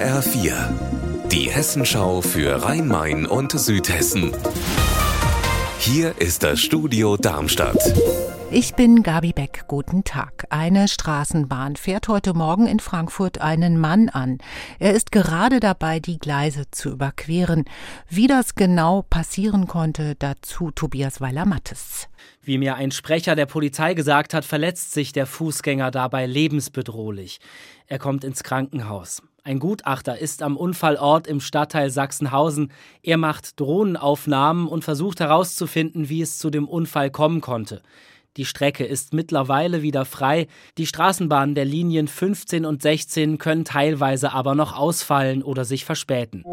HR4, die Hessenschau für Rhein-Main und Südhessen. Hier ist das Studio Darmstadt. Ich bin Gabi Beck. Guten Tag. Eine Straßenbahn fährt heute Morgen in Frankfurt einen Mann an. Er ist gerade dabei, die Gleise zu überqueren. Wie das genau passieren konnte, dazu Tobias Weiler-Mattes. Wie mir ein Sprecher der Polizei gesagt hat, verletzt sich der Fußgänger dabei lebensbedrohlich. Er kommt ins Krankenhaus. Ein Gutachter ist am Unfallort im Stadtteil Sachsenhausen. Er macht Drohnenaufnahmen und versucht herauszufinden, wie es zu dem Unfall kommen konnte. Die Strecke ist mittlerweile wieder frei. Die Straßenbahnen der Linien 15 und 16 können teilweise aber noch ausfallen oder sich verspäten.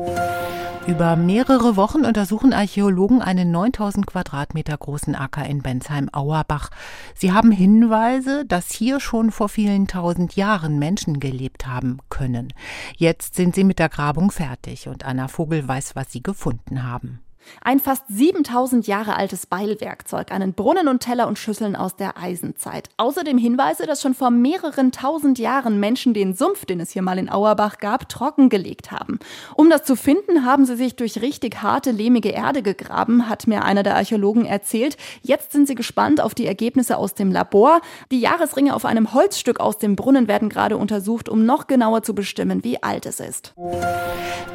Über mehrere Wochen untersuchen Archäologen einen 9000 Quadratmeter großen Acker in Bensheim-Auerbach. Sie haben Hinweise, dass hier schon vor vielen tausend Jahren Menschen gelebt haben können. Jetzt sind sie mit der Grabung fertig und Anna Vogel weiß, was sie gefunden haben. Ein fast 7000 Jahre altes Beilwerkzeug, einen Brunnen und Teller und Schüsseln aus der Eisenzeit. Außerdem Hinweise, dass schon vor mehreren tausend Jahren Menschen den Sumpf, den es hier mal in Auerbach gab, trockengelegt haben. Um das zu finden, haben sie sich durch richtig harte, lehmige Erde gegraben, hat mir einer der Archäologen erzählt. Jetzt sind sie gespannt auf die Ergebnisse aus dem Labor. Die Jahresringe auf einem Holzstück aus dem Brunnen werden gerade untersucht, um noch genauer zu bestimmen, wie alt es ist.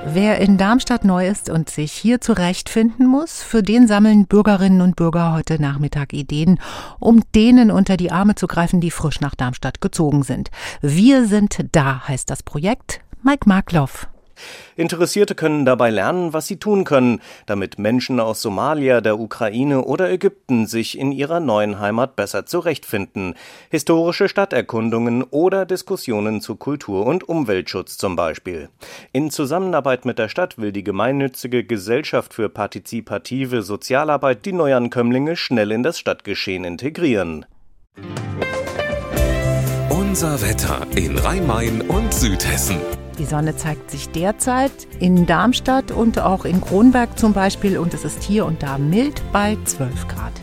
Wer in Darmstadt neu ist und sich hier zurechtfindet, finden muss, für den sammeln Bürgerinnen und Bürger heute Nachmittag Ideen, um denen unter die Arme zu greifen, die frisch nach Darmstadt gezogen sind. Wir sind da, heißt das Projekt. Mike Markloff. Interessierte können dabei lernen, was sie tun können, damit Menschen aus Somalia, der Ukraine oder Ägypten sich in ihrer neuen Heimat besser zurechtfinden. Historische Stadterkundungen oder Diskussionen zu Kultur- und Umweltschutz zum Beispiel. In Zusammenarbeit mit der Stadt will die gemeinnützige Gesellschaft für partizipative Sozialarbeit die Neuankömmlinge schnell in das Stadtgeschehen integrieren. Unser Wetter in Rhein-Main und Südhessen. Die Sonne zeigt sich derzeit in Darmstadt und auch in Kronberg zum Beispiel und es ist hier und da mild bei 12 Grad.